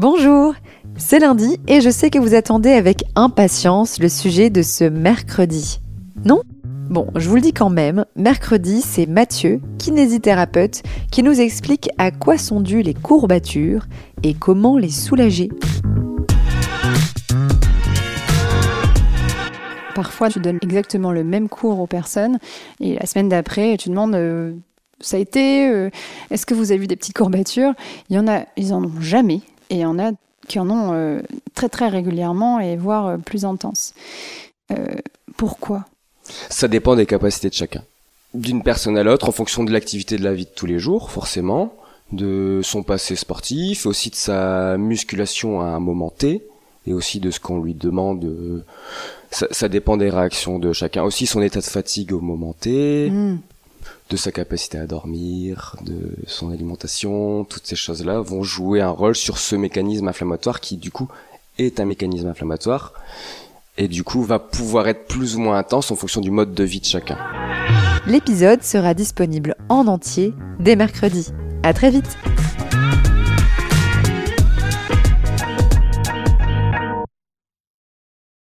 Bonjour, c'est lundi et je sais que vous attendez avec impatience le sujet de ce mercredi. Non? Bon, je vous le dis quand même, mercredi, c'est Mathieu, kinésithérapeute, qui nous explique à quoi sont dues les courbatures et comment les soulager. Parfois, tu donnes exactement le même cours aux personnes et la semaine d'après, tu demandes euh, ça a été, euh, est-ce que vous avez vu des petites courbatures? Il y en a, ils en ont jamais et il y en a qui en ont euh, très très régulièrement et voire euh, plus intenses. Euh, pourquoi? Ça dépend des capacités de chacun. D'une personne à l'autre, en fonction de l'activité de la vie de tous les jours, forcément, de son passé sportif, aussi de sa musculation à un moment T, et aussi de ce qu'on lui demande. Ça, ça, dépend des réactions de chacun. Aussi son état de fatigue au moment T. Mmh de sa capacité à dormir, de son alimentation, toutes ces choses-là vont jouer un rôle sur ce mécanisme inflammatoire qui du coup est un mécanisme inflammatoire et du coup va pouvoir être plus ou moins intense en fonction du mode de vie de chacun. L'épisode sera disponible en entier dès mercredi. À très vite.